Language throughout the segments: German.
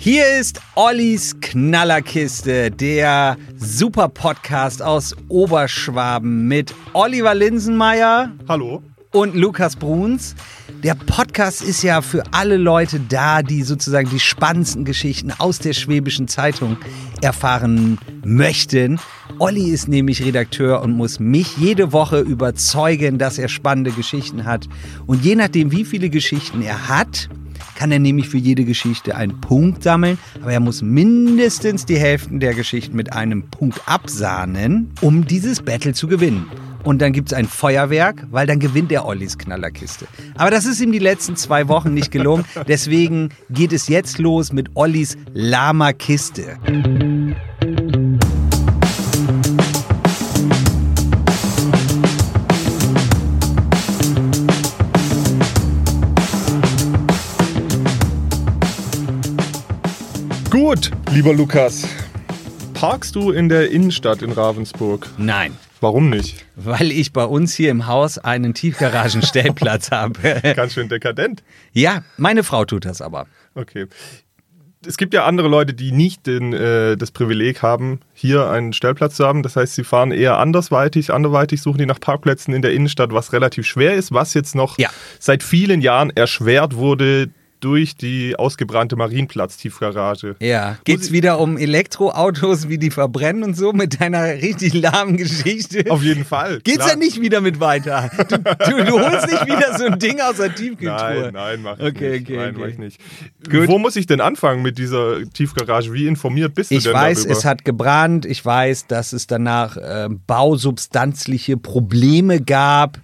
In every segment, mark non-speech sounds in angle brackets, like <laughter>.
Hier ist Ollis Knallerkiste, der super Podcast aus Oberschwaben mit Oliver Linsenmeier. Hallo. Und Lukas Bruns. Der Podcast ist ja für alle Leute da, die sozusagen die spannendsten Geschichten aus der Schwäbischen Zeitung erfahren möchten. Olli ist nämlich Redakteur und muss mich jede Woche überzeugen, dass er spannende Geschichten hat. Und je nachdem, wie viele Geschichten er hat, kann er nämlich für jede Geschichte einen Punkt sammeln, aber er muss mindestens die Hälften der Geschichten mit einem Punkt absahnen, um dieses Battle zu gewinnen. Und dann gibt es ein Feuerwerk, weil dann gewinnt er Ollis Knallerkiste. Aber das ist ihm die letzten zwei Wochen nicht gelungen. <laughs> Deswegen geht es jetzt los mit Ollis Lama-Kiste. Gut, lieber Lukas. Parkst du in der Innenstadt in Ravensburg? Nein. Warum nicht? Weil ich bei uns hier im Haus einen Tiefgaragenstellplatz <laughs> habe. Ganz schön dekadent. Ja, meine Frau tut das aber. Okay. Es gibt ja andere Leute, die nicht den, äh, das Privileg haben, hier einen Stellplatz zu haben. Das heißt, sie fahren eher andersweitig, anderweitig suchen die nach Parkplätzen in der Innenstadt, was relativ schwer ist, was jetzt noch Ja. seit vielen Jahren erschwert wurde durch die ausgebrannte Marienplatz-Tiefgarage. Ja. Geht's wieder um Elektroautos, wie die verbrennen und so mit deiner richtig lahmen Geschichte? Auf jeden Fall. Geht's klar. ja nicht wieder mit weiter. Du, du, du holst nicht wieder so ein Ding aus der Tiefkühltruhe. Nein, nein, mach ich Okay, nicht. okay, nein, okay. mach ich nicht. Gut. Wo muss ich denn anfangen mit dieser Tiefgarage? Wie informiert bist du Ich denn weiß, darüber? es hat gebrannt. Ich weiß, dass es danach äh, bausubstanzliche Probleme gab,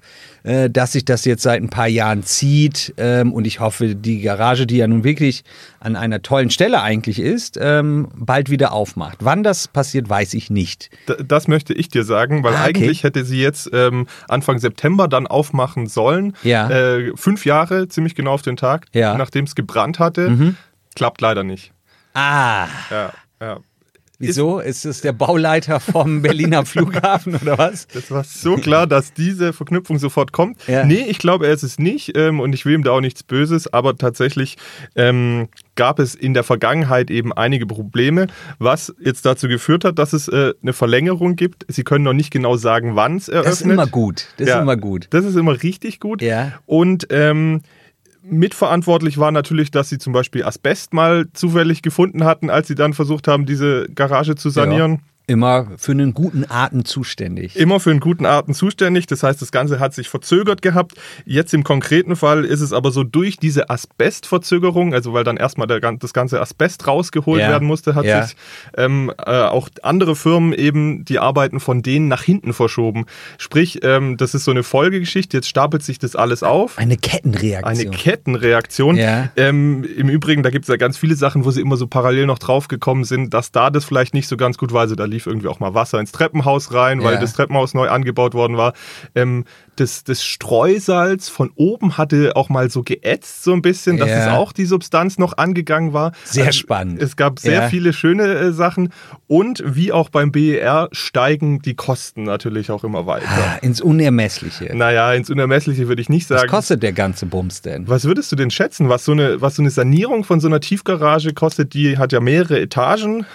äh, dass sich das jetzt seit ein paar Jahren zieht. Ähm, und ich hoffe, die Garage, die ja nun wirklich an einer tollen Stelle eigentlich ist, ähm, bald wieder aufmacht. Wann das passiert, weiß ich nicht. D- Das möchte ich dir sagen, weil Ah, okay. eigentlich hätte sie jetzt ähm, Anfang September dann aufmachen sollen. Ja. Äh, fünf Jahre, ziemlich genau auf den Tag, Ja. Mhm. nachdem es gebrannt hatte. Klappt leider nicht. Ah, Ja, ja. Wieso? Ist es der Bauleiter vom <laughs> Berliner Flughafen oder was? Das war so klar, dass diese Verknüpfung sofort kommt. Ja. Nee, ich glaube, er ist es nicht ähm, und ich will ihm da auch nichts Böses, aber tatsächlich ähm, gab es in der Vergangenheit eben einige Probleme, was jetzt dazu geführt hat, dass es äh, eine Verlängerung gibt. Sie können noch nicht genau sagen, wann es eröffnet. Das ist immer gut. Das ist immer gut. Das ist immer richtig gut. Ja. Und ähm, mitverantwortlich war natürlich, dass sie zum Beispiel Asbest mal zufällig gefunden hatten, als sie dann versucht haben, diese Garage zu sanieren. Immer für einen guten Atem zuständig. Immer für einen guten Arten zuständig. Das heißt, das Ganze hat sich verzögert gehabt. Jetzt im konkreten Fall ist es aber so durch diese Asbestverzögerung, also weil dann erstmal der, das ganze Asbest rausgeholt Ja. werden musste, hat Ja. sich ähm, äh, auch andere Firmen eben die Arbeiten von denen nach hinten verschoben. Sprich, ähm, das ist so eine Folgegeschichte. Jetzt stapelt sich das alles auf. Eine Kettenreaktion. Eine Kettenreaktion. Ja. Ähm, Im Übrigen, da gibt es ja ganz viele Sachen, wo sie immer so parallel noch draufgekommen sind, dass da das vielleicht nicht so ganz gut war. Also da lief irgendwie auch mal Wasser ins Treppenhaus rein, weil Ja. das Treppenhaus neu angebaut worden war. Ähm, das, das Streusalz von oben hatte auch mal so geätzt so ein bisschen, dass Ja. es auch die Substanz noch angegangen war. Sehr Also, spannend. Es gab sehr Ja. viele schöne äh, Sachen und wie auch beim BER steigen die Kosten natürlich auch immer weiter. Ah, ins Unermessliche. Naja, ins Unermessliche würde ich nicht Was sagen. kostet der ganze Bums denn? Was würdest du denn schätzen, was so eine, was so eine Sanierung von so einer Tiefgarage kostet? Die hat ja mehrere Etagen.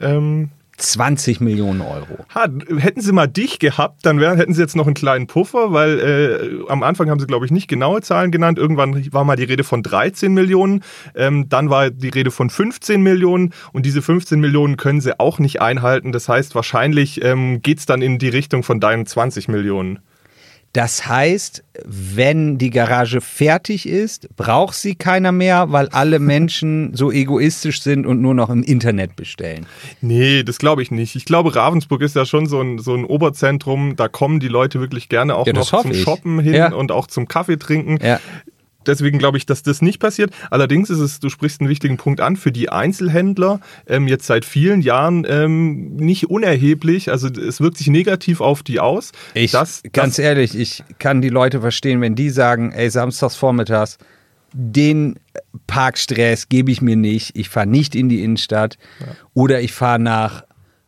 Ähm, 20 Millionen Euro. ha, hätten sie mal dich gehabt, dann wär, hätten sie jetzt noch einen kleinen Puffer, weil äh, am Anfang haben sie, glaube ich, nicht genaue Zahlen genannt. Irgendwann war mal die Rede von 13 Millionen, ähm, dann war die Rede von 15 Millionen und diese 15 Millionen können sie auch nicht einhalten. Das heißt, wahrscheinlich ähm, geht es dann in die Richtung von deinen 20 Millionen. Das heißt, wenn die Garage fertig ist, braucht sie keiner mehr, weil alle <laughs> Menschen so egoistisch sind und nur noch im Internet bestellen. Nee, das glaube ich nicht. Ich glaube, Ravensburg ist ja schon so ein, so ein Oberzentrum. Da kommen die Leute wirklich gerne auch Ja, noch zum ich. Shoppen hin Ja. und auch zum Kaffee trinken. Ja. Deswegen glaube ich, dass das nicht passiert. Allerdings ist es, du sprichst einen wichtigen Punkt an, für die Einzelhändler ähm, jetzt seit vielen Jahren ähm, nicht unerheblich. Also es wirkt sich negativ auf die aus. Ich, Das- ganz das- ehrlich, ich kann die Leute verstehen, wenn die sagen, ey, samstags vormittags, den Parkstress gebe ich mir nicht, ich fahre nicht in die Innenstadt oder ich fahre nach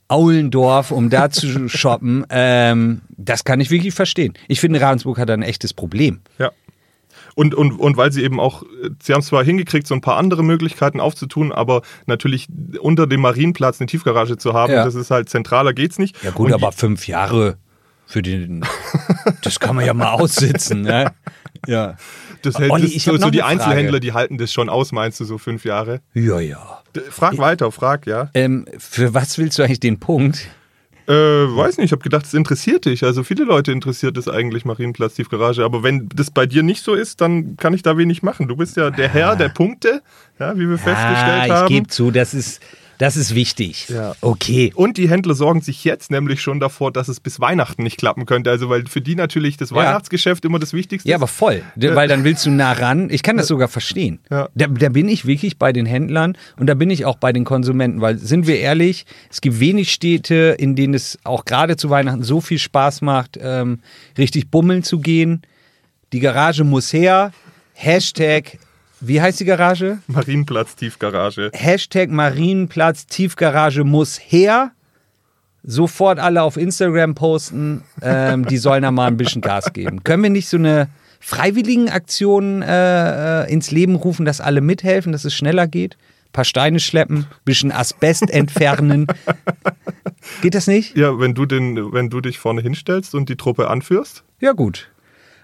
Aulendorf, um da zu <laughs> shoppen. Ähm, das kann ich wirklich verstehen. Ich finde, Ravensburg hat ein echtes Problem. Ja. Und, und, und weil sie eben auch, sie haben zwar hingekriegt, so ein paar andere Möglichkeiten aufzutun, aber natürlich unter dem Marienplatz eine Tiefgarage zu haben, Ja. das ist halt zentraler geht's nicht. Ja gut, und aber fünf Jahre für den, <laughs> das kann man ja mal aussitzen, ne? Ja. das hält, Olli, das, ich so, so die. Einzelhändler, die halten das schon aus, meinst du, so fünf Jahre? Ja, ja. Frag weiter, frag, ja. Ähm, für was willst du eigentlich den Punkt? Äh, weiß nicht, ich habe gedacht, es interessiert dich. Also viele Leute interessiert es eigentlich, Marienplatz, Tiefgarage. Aber wenn das bei dir nicht so ist, dann kann ich da wenig machen. Du bist ja der Herr der Punkte, ja, wie wir festgestellt ah, ich haben. gebe zu, das ist, das ist wichtig. Ja. Okay. Und die Händler sorgen sich jetzt nämlich schon davor, dass es bis Weihnachten nicht klappen könnte. Also weil für die natürlich das Ja. Weihnachtsgeschäft immer das Wichtigste Ja, ist. aber voll. Weil dann willst du nah ran. Ich kann das sogar verstehen. Ja. Da, da bin ich wirklich bei den Händlern und da bin ich auch bei den Konsumenten, weil sind wir ehrlich, es gibt wenig Städte, in denen es auch gerade zu Weihnachten so viel Spaß macht, ähm, richtig bummeln zu gehen. Die Garage muss her. Hashtag, wie heißt die Garage? Marienplatz, Tiefgarage. Hashtag Marienplatz, Tiefgarage muss her. Sofort alle auf Instagram posten. Ähm, die sollen da mal ein bisschen Gas geben. Können wir nicht so eine freiwilligen Aktion äh, äh, ins Leben rufen, dass alle mithelfen, dass es schneller geht? Ein paar Steine schleppen, bisschen Asbest entfernen. Geht das nicht? Ja, wenn du, den, wenn du dich vorne hinstellst und die Truppe anführst. Ja, gut.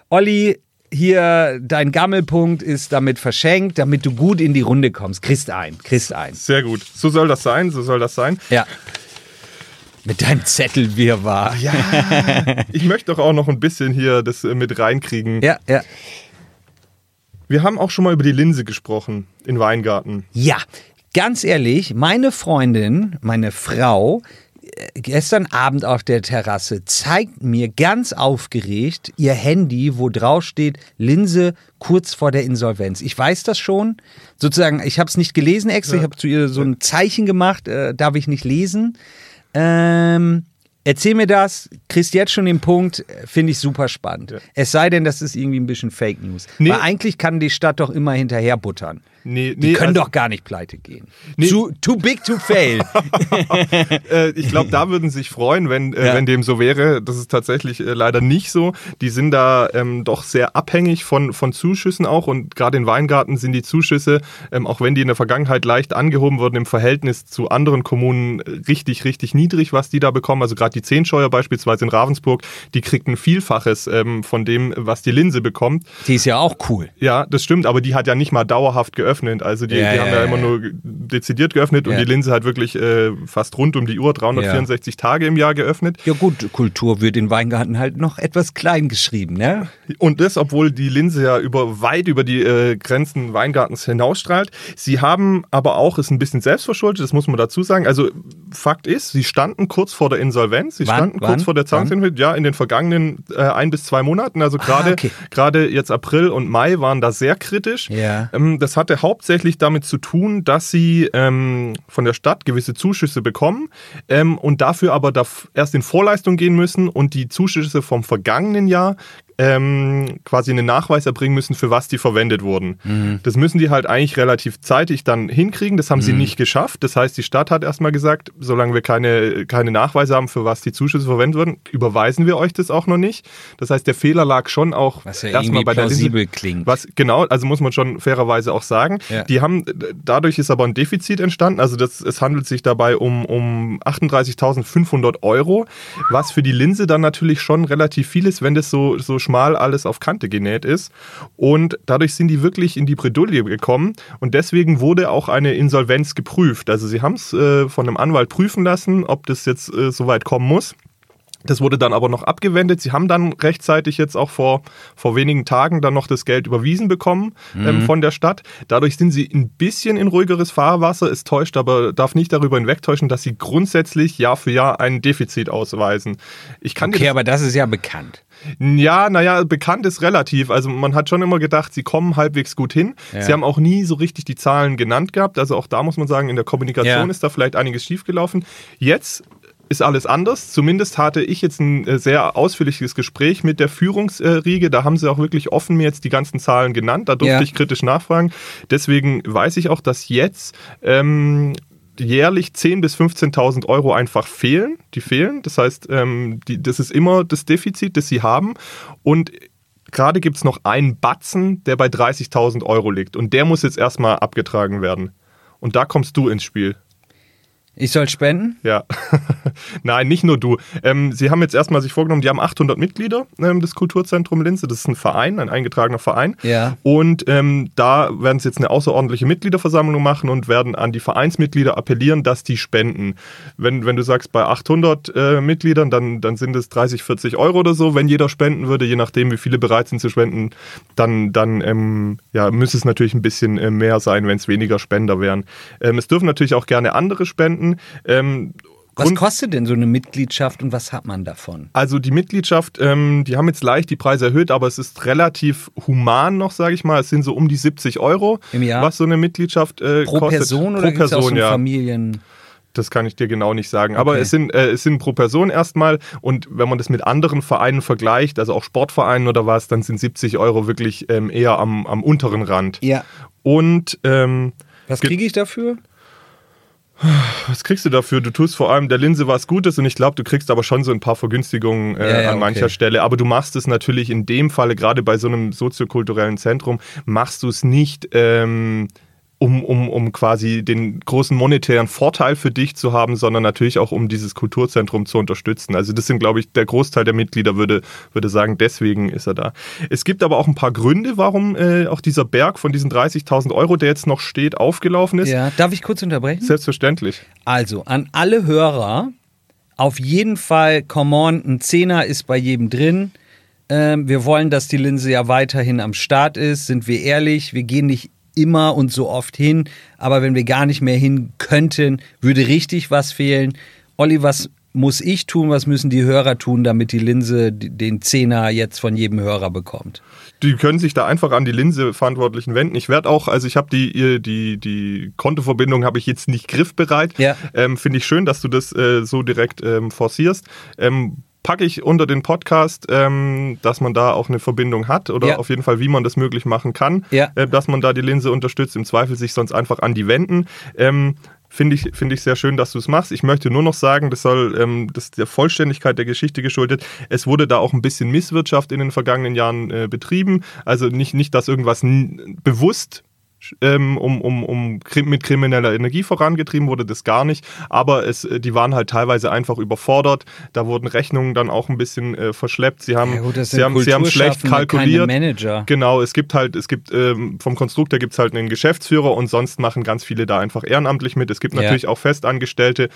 Olli, hier dein Gammelpunkt ist damit verschenkt, damit du gut in die Runde kommst. Kriegst ein, kriegst ein. Sehr gut. So soll das sein, so soll das sein. Ja. Mit deinem Zettelwirrwarr. Ja, ich möchte doch auch noch ein bisschen hier das äh, mit reinkriegen. Ja, ja. Wir haben auch schon mal über die Linse gesprochen in Weingarten. Ja, ganz ehrlich, meine Freundin, meine Frau, gestern Abend auf der Terrasse zeigt mir ganz aufgeregt ihr Handy, wo drauf steht Linse kurz vor der Insolvenz. Ich weiß das schon. Sozusagen, ich habe es nicht gelesen extra, ich habe zu ihr so ein Zeichen gemacht, äh, darf ich nicht lesen. Ähm, erzähl mir das, kriegst jetzt schon den Punkt, finde ich super spannend. Es sei denn, das ist irgendwie ein bisschen Fake News. Nee. Weil eigentlich kann die Stadt doch immer hinterher buttern. Nee, Die nee, können also- doch gar nicht pleite gehen. Nee. Too, too big to fail. <laughs> <laughs> äh, ich glaube, da würden sie sich freuen, wenn, äh, Ja. wenn dem so wäre. Das ist tatsächlich äh, leider nicht so. Die sind da ähm, doch sehr abhängig von, von Zuschüssen auch und gerade in Weingarten sind die Zuschüsse, ähm, auch wenn die in der Vergangenheit leicht angehoben wurden, im Verhältnis zu anderen Kommunen richtig, richtig niedrig, was die da bekommen. Also gerade die Zehnscheuer beispielsweise in Ravensburg, die kriegt ein Vielfaches ähm, von dem, was die Linse bekommt. Die ist ja auch cool. Ja, das stimmt, aber die hat ja nicht mal dauerhaft geöffnet. Also die, Ja, die ja, haben ja, ja, immer nur dezidiert geöffnet und die Linse hat wirklich äh, fast rund um die Uhr, 364 Tage im Jahr geöffnet. Ja gut, Kultur wird in Weingarten halt noch etwas klein geschrieben, ne? Und das, obwohl die Linse ja über weit über die äh, Grenzen Weingartens hinausstrahlt. Sie haben aber auch, ist ein bisschen selbstverschuldet, das muss man dazu sagen. Also Fakt ist, sie standen kurz vor der Insolvenz, sie Wann? standen Wann? kurz vor der Zahlungsinsolvenz, ja, in den vergangenen äh, ein bis zwei Monaten. Also gerade okay. gerade jetzt April und Mai waren da sehr kritisch. Ja. Ähm, das hatte hauptsächlich damit zu tun, dass sie ähm, von der Stadt gewisse Zuschüsse bekommen ähm, und dafür aber darf erst in Vorleistung gehen müssen und die Zuschüsse vom vergangenen Jahr ähm, quasi einen Nachweis erbringen müssen, für was die verwendet wurden. Mhm. Das müssen die halt eigentlich relativ zeitig dann hinkriegen. Das haben sie nicht geschafft. Das heißt, die Stadt hat erstmal gesagt, solange wir keine, keine Nachweise haben, für was die Zuschüsse verwendet wurden, überweisen wir euch das auch noch nicht. Das heißt, der Fehler lag schon auch Was ja erstmal bei der Linse- plausibel klingt. was genau, also muss man schon fairerweise auch sagen. Ja. Die haben, dadurch ist aber ein Defizit entstanden. Also das, es handelt sich dabei um, um 38.500 Euro, was für die Linse dann natürlich schon relativ viel ist, wenn das so, so schmal alles auf Kante genäht ist. Und dadurch sind die wirklich in die Bredouille gekommen. Und deswegen wurde auch eine Insolvenz geprüft. Also sie haben es äh, von einem Anwalt prüfen lassen, ob das jetzt äh, so weit kommen muss. Das wurde dann aber noch abgewendet. Sie haben dann rechtzeitig jetzt auch vor, vor wenigen Tagen dann noch das Geld überwiesen bekommen ähm, von der Stadt. Dadurch sind sie ein bisschen in ruhigeres Fahrwasser. Es täuscht aber, darf nicht darüber hinwegtäuschen, dass sie grundsätzlich Jahr für Jahr ein Defizit ausweisen. Ich kann Okay, das aber das ist ja bekannt. ja, naja, bekannt ist relativ. Also man hat schon immer gedacht, sie kommen halbwegs gut hin. Ja. Sie haben auch nie so richtig die Zahlen genannt gehabt. Also auch da muss man sagen, in der Kommunikation Ja. ist da vielleicht einiges schiefgelaufen. Jetzt ist alles anders. Zumindest hatte ich jetzt ein äh, sehr ausführliches Gespräch mit der Führungsriege. Da haben sie auch wirklich offen mir jetzt die ganzen Zahlen genannt. Da durfte Ja. ich kritisch nachfragen. Deswegen weiß ich auch, dass jetzt ähm, jährlich 10.000 bis 15.000 Euro einfach fehlen. Die fehlen. Das heißt, ähm, die, das ist immer das Defizit, das sie haben. Und gerade gibt es noch einen Batzen, der bei 30.000 Euro liegt. Und der muss jetzt erstmal abgetragen werden. Und da kommst du ins Spiel. Ich soll spenden? Ja. <laughs> Nein, nicht nur du. Ähm, sie haben jetzt erstmal sich vorgenommen, die haben 800 Mitglieder, ähm, das Kulturzentrum Linze. Das ist ein Verein, ein eingetragener Verein. Ja. Und ähm, da werden sie jetzt eine außerordentliche Mitgliederversammlung machen und werden an die Vereinsmitglieder appellieren, dass die spenden. Wenn, wenn du sagst, bei 800 äh, Mitgliedern, dann, dann sind es 30, 40 Euro oder so. Wenn jeder spenden würde, je nachdem, wie viele bereit sind zu spenden, dann, dann ähm, ja, müsste es natürlich ein bisschen äh, mehr sein, wenn es weniger Spender wären. Ähm, es dürfen natürlich auch gerne andere spenden. Ähm, was kostet denn so eine Mitgliedschaft und was hat man davon? Also die Mitgliedschaft, ähm, die haben jetzt leicht die Preise erhöht, aber es ist relativ human noch, sage ich mal. Es sind so um die 70 Euro, Im Jahr? was so eine Mitgliedschaft äh, Pro kostet. Person Pro oder gibt's Person, auch so ja. Familien? Das kann ich dir genau nicht sagen. Aber Okay. es sind, äh, es sind pro Person erstmal. Und wenn man das mit anderen Vereinen vergleicht, also auch Sportvereinen oder was, dann sind 70 Euro wirklich ähm, eher am, am unteren Rand. Ja. Und ähm, Was Ge- kriege ich dafür? Was kriegst du dafür? Du tust vor allem der Linse was Gutes und ich glaube, du kriegst aber schon so ein paar Vergünstigungen äh, Ja, ja, an mancher okay. Stelle. Aber du machst es natürlich in dem Falle, gerade bei so einem soziokulturellen Zentrum, machst du es nicht. Ähm, um, um, um quasi den großen monetären Vorteil für dich zu haben, sondern natürlich auch um dieses Kulturzentrum zu unterstützen. Also das sind, glaube ich, der Großteil der Mitglieder würde, würde sagen, deswegen ist er da. Es gibt aber auch ein paar Gründe, warum äh, auch dieser Berg von diesen 30.000 Euro, der jetzt noch steht, aufgelaufen ist. Ja. Darf ich kurz unterbrechen? Selbstverständlich. Also, an alle Hörer, auf jeden Fall, come on, ein Zehner ist bei jedem drin. Ähm, wir wollen, dass die Linse ja weiterhin am Start ist, sind wir ehrlich. Wir gehen nicht immer und so oft hin, aber wenn wir gar nicht mehr hin könnten, würde richtig was fehlen. Olli, was muss ich tun, was müssen die Hörer tun, damit die Linse den Zehner jetzt von jedem Hörer bekommt? Die können sich da einfach an die Linse-Verantwortlichen wenden. Ich werde auch, also ich habe die, die, die Kontoverbindung habe ich jetzt nicht griffbereit. Ja. Ähm, Finde ich schön, dass du das äh, so direkt ähm, forcierst. Ähm, packe ich unter den Podcast, ähm, dass man da auch eine Verbindung hat oder Ja. auf jeden Fall, wie man das möglich machen kann, Ja. äh, dass man da die Linse unterstützt. Im Zweifel sich sonst einfach an die wenden. Ähm, Finde ich, finde ich sehr schön, dass du es machst. Ich möchte nur noch sagen, das soll ähm, das ist der Vollständigkeit der Geschichte geschuldet. Es wurde da auch ein bisschen Misswirtschaft in den vergangenen Jahren äh, betrieben. Also nicht, nicht dass irgendwas bewusst ähm, um, um, um mit krimineller Energie vorangetrieben wurde, das gar nicht. Aber es, äh, die waren halt teilweise einfach überfordert. Da wurden Rechnungen dann auch ein bisschen äh, verschleppt. Sie haben, Ja gut, sie haben, sie haben schlecht kalkuliert. Manager. Genau, es gibt halt, es gibt ähm, vom Konstruktor gibt es halt einen Geschäftsführer und sonst machen ganz viele da einfach ehrenamtlich mit. Es gibt Ja. natürlich auch Festangestellte,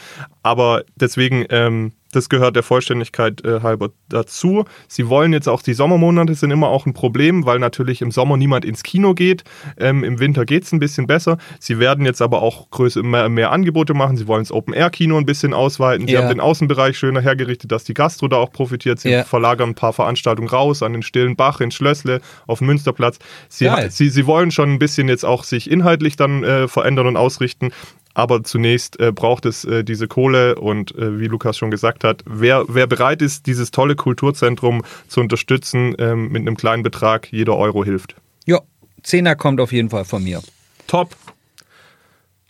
aber deswegen, ähm, das gehört der Vollständigkeit äh, halber dazu. Sie wollen jetzt auch, die Sommermonate sind immer auch ein Problem, weil natürlich im Sommer niemand ins Kino geht. Ähm, Im Winter geht es ein bisschen besser. Sie werden jetzt aber auch größer, mehr, mehr Angebote machen. Sie wollen das Open-Air-Kino ein bisschen ausweiten. Sie Ja. haben den Außenbereich schöner hergerichtet, dass die Gastro da auch profitiert. Sie Ja. verlagern ein paar Veranstaltungen raus an den Stillen Bach, in Schlössle, auf dem Münsterplatz. Sie, sie, sie wollen schon ein bisschen jetzt auch sich inhaltlich dann äh, verändern und ausrichten. Aber zunächst äh, braucht es äh, diese Kohle und äh, wie Lukas schon gesagt hat, wer, wer bereit ist, dieses tolle Kulturzentrum zu unterstützen ähm, mit einem kleinen Betrag, jeder Euro hilft. Ja, Zehner kommt auf jeden Fall von mir. Top.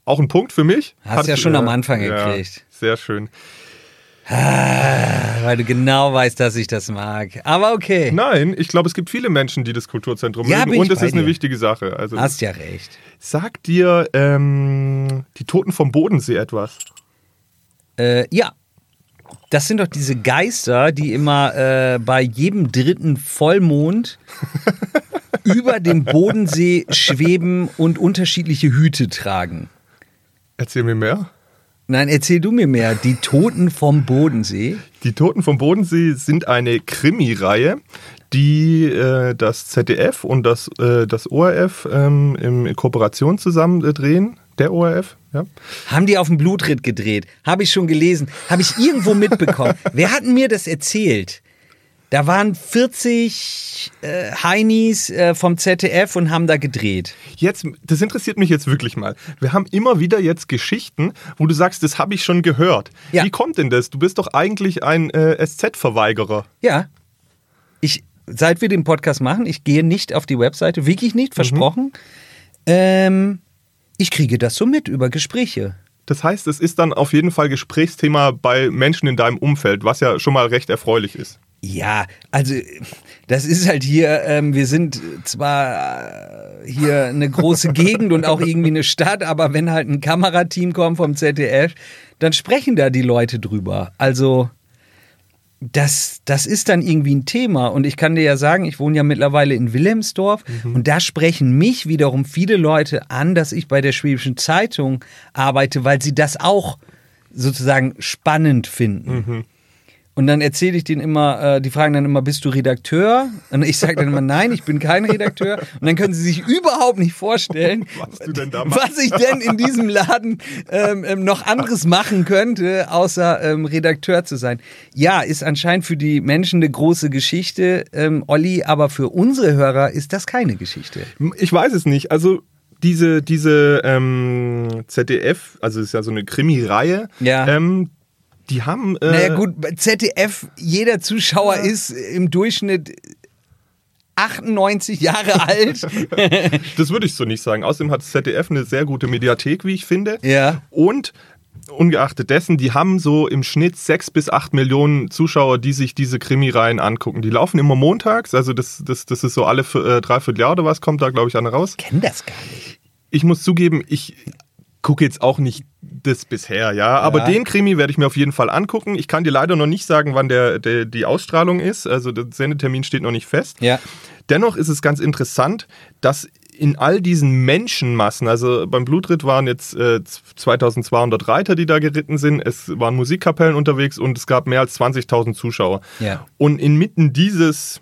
Auch ein Punkt für mich. Hast ja schon am Anfang gekriegt. Sehr schön. Weil du genau weißt, dass ich das mag. Aber okay. Nein, ich glaube, es gibt viele Menschen, die das Kulturzentrum Ja, mögen und es ist eine dir. wichtige Sache. Also, Hast ja recht. sagt dir ähm, die Toten vom Bodensee etwas? Äh, ja. Das sind doch diese Geister, die immer äh, bei jedem dritten Vollmond <laughs> über dem Bodensee schweben und unterschiedliche Hüte tragen. Erzähl mir mehr. Nein, erzähl du mir mehr. Die Toten vom Bodensee. Die Toten vom Bodensee sind eine Krimi-Reihe, die äh, das ZDF und das, äh, das ORF ähm, in Kooperation zusammen äh, drehen. Der ORF, ja. Haben die auf dem Blutritt gedreht? Habe ich schon gelesen. Habe ich irgendwo mitbekommen. <laughs> Wer hat mir das erzählt? Da waren 40 äh, Heinis äh, vom ZDF und haben da gedreht. Jetzt, das interessiert mich jetzt wirklich mal. Wir haben immer wieder jetzt Geschichten, wo du sagst, das habe ich schon gehört. Ja. Wie kommt denn das? Du bist doch eigentlich ein äh, SZ-Verweigerer. Ja. Ich, seit wir den Podcast machen, ich gehe nicht auf die Webseite, wirklich nicht, versprochen. Ähm, ich kriege das so mit über Gespräche. Das heißt, es ist dann auf jeden Fall Gesprächsthema bei Menschen in deinem Umfeld, was ja schon mal recht erfreulich ist. Ja, also das ist halt hier, ähm, wir sind zwar äh, hier eine große <laughs> Gegend und auch irgendwie eine Stadt, aber wenn halt ein Kamerateam kommt vom ZDF, dann sprechen da die Leute drüber. Also das, das ist dann irgendwie ein Thema. Und ich kann dir ja sagen, ich wohne ja mittlerweile in Wilhelmsdorf Mhm. und da sprechen mich wiederum viele Leute an, dass ich bei der Schwäbischen Zeitung arbeite, weil sie das auch sozusagen spannend finden. Mhm. Und dann erzähle ich denen immer, äh, die fragen dann immer, bist du Redakteur? Und ich sage dann immer, nein, ich bin kein Redakteur. Und dann können sie sich überhaupt nicht vorstellen, <laughs> Was was ich denn in diesem Laden ähm, ähm, noch anderes machen könnte, außer ähm, Redakteur zu sein. Ja, ist anscheinend für die Menschen eine große Geschichte, ähm, Olli, aber für unsere Hörer ist das keine Geschichte. Ich weiß es nicht. Also diese, diese ähm, ZDF, also es ist ja so eine Krimi-Reihe, Ja. ähm, die haben. Äh, Naja gut, ZDF, jeder Zuschauer ist im Durchschnitt 98 Jahre alt. <laughs> Das würde ich so nicht sagen. Außerdem hat ZDF eine sehr gute Mediathek, wie ich finde. Ja. Und ungeachtet dessen, die haben so im Schnitt sechs bis acht Millionen Zuschauer, die sich diese Krimireihen angucken. Die laufen immer montags, also das, das, das ist so alle äh, dreiviertel Jahr oder was, kommt da, glaube ich, eine raus. Kenn das gar nicht. Ich muss zugeben, ich gucke jetzt auch nicht das bisher, ja. Aber Ja. den Krimi werde ich mir auf jeden Fall angucken. Ich kann dir leider noch nicht sagen, wann der, der, die Ausstrahlung ist. Also der Sendetermin steht noch nicht fest. Ja. Dennoch ist es ganz interessant, dass in all diesen Menschenmassen, also beim Blutritt waren jetzt äh, 2200 Reiter, die da geritten sind, es waren Musikkapellen unterwegs und es gab mehr als 20.000 Zuschauer. Ja. Und inmitten dieses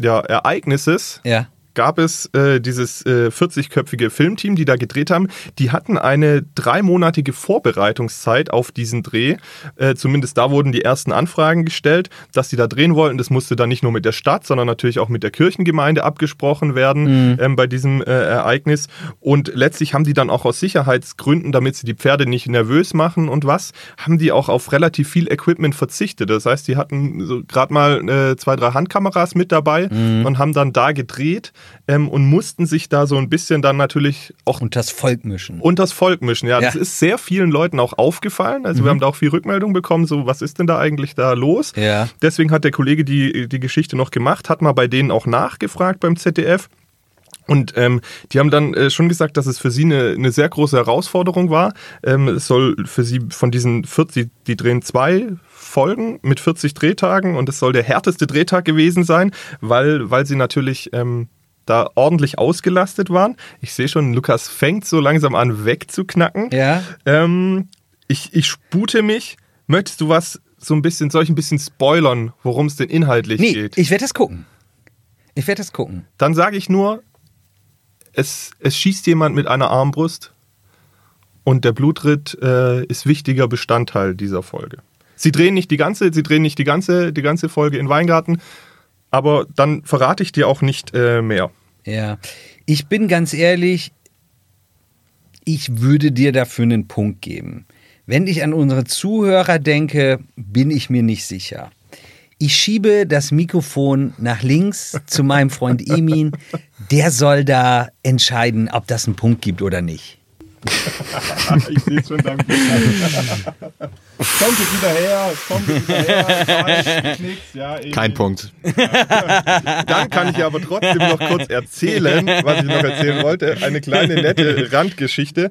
ja, Ereignisses Ja. Gab es äh, dieses äh, 40-köpfige Filmteam, die da gedreht haben. Die hatten eine dreimonatige Vorbereitungszeit auf diesen Dreh. Äh, zumindest da wurden die ersten Anfragen gestellt, dass sie da drehen wollten. Das musste dann nicht nur mit der Stadt, sondern natürlich auch mit der Kirchengemeinde abgesprochen werden ähm, bei diesem äh, Ereignis. Und letztlich haben die dann auch aus Sicherheitsgründen, damit sie die Pferde nicht nervös machen und was, haben die auch auf relativ viel Equipment verzichtet. Das heißt, die hatten so gerade mal äh, zwei, drei Handkameras mit dabei und haben dann da gedreht ähm, und mussten sich da so ein bisschen dann natürlich auch Und das Volk mischen. und das Volk mischen. Ja, Ja. das ist sehr vielen Leuten auch aufgefallen. Also wir haben da auch viel Rückmeldung bekommen, so was ist denn da eigentlich da los? Ja. Deswegen hat der Kollege die, die Geschichte noch gemacht, hat mal bei denen auch nachgefragt beim ZDF. Und ähm, die haben dann äh, schon gesagt, dass es für sie eine, eine sehr große Herausforderung war. Ähm, es soll für sie von diesen 40, die drehen zwei Folgen mit 40 Drehtagen und es soll der härteste Drehtag gewesen sein, weil, weil sie natürlich ähm, da ordentlich ausgelastet waren. Ich sehe schon, Lukas fängt so langsam an wegzuknacken. Ja. Ähm, ich, ich spute mich. Möchtest du was so ein bisschen, soll ich ein bisschen spoilern, worum es denn inhaltlich Nee, geht? ich werde das gucken. Ich werde das gucken. Dann sage ich nur, es, es schießt jemand mit einer Armbrust und der Blutritt äh, ist wichtiger Bestandteil dieser Folge. Sie drehen nicht die ganze, sie drehen nicht die ganze, die ganze Folge in Weingarten, aber dann verrate ich dir auch nicht äh, mehr. Ja. Ich bin ganz ehrlich, ich würde dir dafür einen Punkt geben. Wenn ich an unsere Zuhörer denke, bin ich mir nicht sicher. Ich schiebe das Mikrofon nach links zu meinem Freund Emin. Der soll da entscheiden, ob das einen Punkt gibt oder nicht. <laughs> ich sehe schon, danke. Kommt jetzt wieder her, kommt jetzt wieder her. Nix, ja, eben. Kein Punkt. Dann kann ich aber trotzdem noch kurz erzählen, was ich noch erzählen wollte. Eine kleine nette Randgeschichte,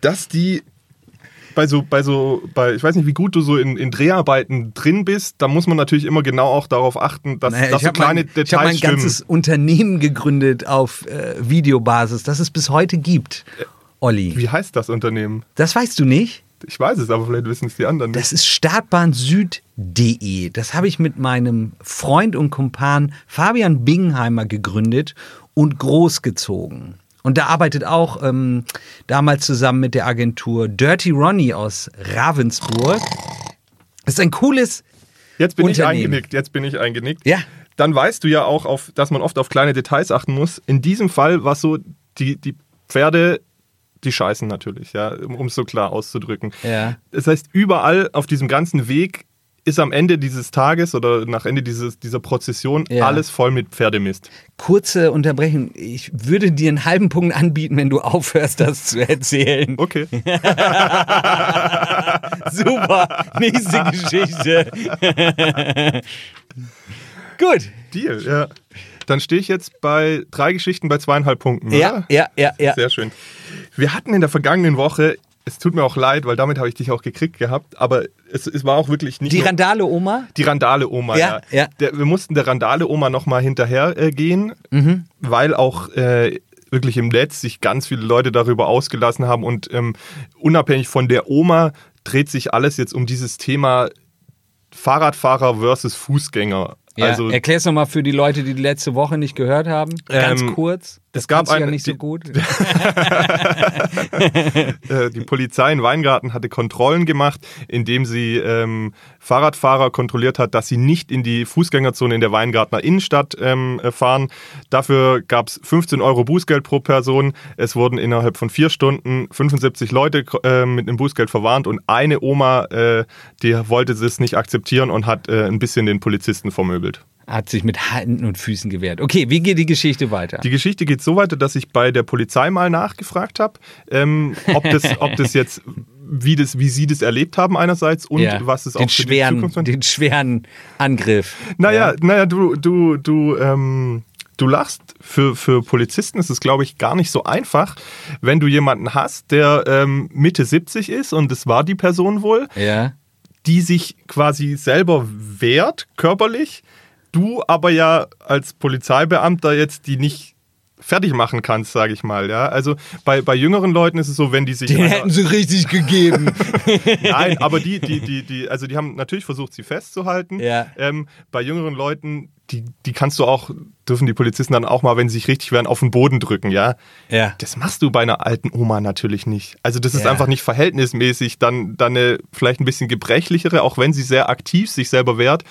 dass die bei so, bei so, bei, ich weiß nicht, wie gut du so in, in Dreharbeiten drin bist, da muss man natürlich immer genau auch darauf achten, dass, Naja, dass ich so habe kleine mein, ich hab Details mein stimmen. ganzes Unternehmen gegründet auf äh, Videobasis, das es bis heute gibt. Olli, Wie heißt das Unternehmen? das weißt du nicht? Ich weiß es, aber vielleicht wissen es die anderen nicht. Das ist startbahnsüd.de. Das habe ich mit meinem Freund und Kumpan Fabian Bingheimer gegründet und großgezogen. Und da arbeitet auch ähm, damals zusammen mit der Agentur Dirty Ronnie aus Ravensburg. Das ist ein cooles. Jetzt bin ich eingenickt, jetzt bin ich eingenickt. Ja. Dann weißt du ja auch, auf, dass man oft auf kleine Details achten muss. In diesem Fall war es so, die, die Pferde, die scheißen natürlich, ja, um es so klar auszudrücken. Ja. Das heißt, überall auf diesem ganzen Weg ist am Ende dieses Tages oder nach Ende dieses, dieser Prozession Ja. alles voll mit Pferdemist. Kurze Unterbrechung. Ich würde dir einen halben Punkt anbieten, wenn du aufhörst, das zu erzählen. Okay. <laughs> Super. Nächste Geschichte. <laughs> Gut. Deal, ja. Dann stehe ich jetzt bei drei Geschichten bei zweieinhalb Punkten, Ja, oder? ja, ja, ja. Sehr schön. Wir hatten in der vergangenen Woche, es tut mir auch leid, weil damit habe ich dich auch gekriegt gehabt, aber es, es war auch wirklich nicht Die Randale-Oma? die Randale-Oma, Ja, ja. ja. Der, wir mussten der Randale-Oma nochmal hinterher äh, gehen, Mhm. weil auch äh, wirklich im Netz sich ganz viele Leute darüber ausgelassen haben und ähm, unabhängig von der Oma dreht sich alles jetzt um dieses Thema Fahrradfahrer versus Fußgänger. Ja, also Erklär's nochmal für die Leute, die die letzte Woche nicht gehört haben. Ganz Ähm, kurz. Das es gab du ja nicht so die- gut. <laughs> äh, die Polizei in Weingarten hatte Kontrollen gemacht, indem sie ähm, Fahrradfahrer kontrolliert hat, dass sie nicht in die Fußgängerzone in der Weingartner Innenstadt ähm, äh, fahren. Dafür gab es 15 Euro Bußgeld pro Person. Es wurden innerhalb von vier Stunden 75 Leute äh, mit einem Bußgeld verwarnt und eine Oma, äh, die wollte es nicht akzeptieren und hat äh, ein bisschen den Polizisten vermöbelt. Hat sich mit Händen und Füßen gewehrt. Okay, wie geht die Geschichte weiter? Die Geschichte geht so weiter, dass ich bei der Polizei mal nachgefragt habe, ähm, ob, das, <laughs> ob das jetzt, wie, das, wie sie das erlebt haben einerseits und Ja, was es den auch für schweren, die Zukunft den schweren Angriff. Naja, naja, du, du, du, ähm, du lachst. Für, für Polizisten ist es, glaube ich, gar nicht so einfach, wenn du jemanden hast, der ähm, Mitte 70 ist und das war die Person wohl, Ja. die sich quasi selber wehrt, körperlich, du aber ja als Polizeibeamter jetzt die nicht fertig machen kannst, sage ich mal. Ja? Also bei, bei jüngeren Leuten ist es so, wenn die sich... Den hätten sie richtig gegeben. <laughs> Nein, aber die, die, die, die, also die haben natürlich versucht, sie festzuhalten. Ja. Ähm, bei jüngeren Leuten, die, die kannst du auch, dürfen die Polizisten dann auch mal, wenn sie sich richtig werden, auf den Boden drücken, ja. ja. Das machst du bei einer alten Oma natürlich nicht. Also das ist Ja. einfach nicht verhältnismäßig, dann, dann eine vielleicht ein bisschen gebrechlichere, auch wenn sie sehr aktiv sich selber wehrt,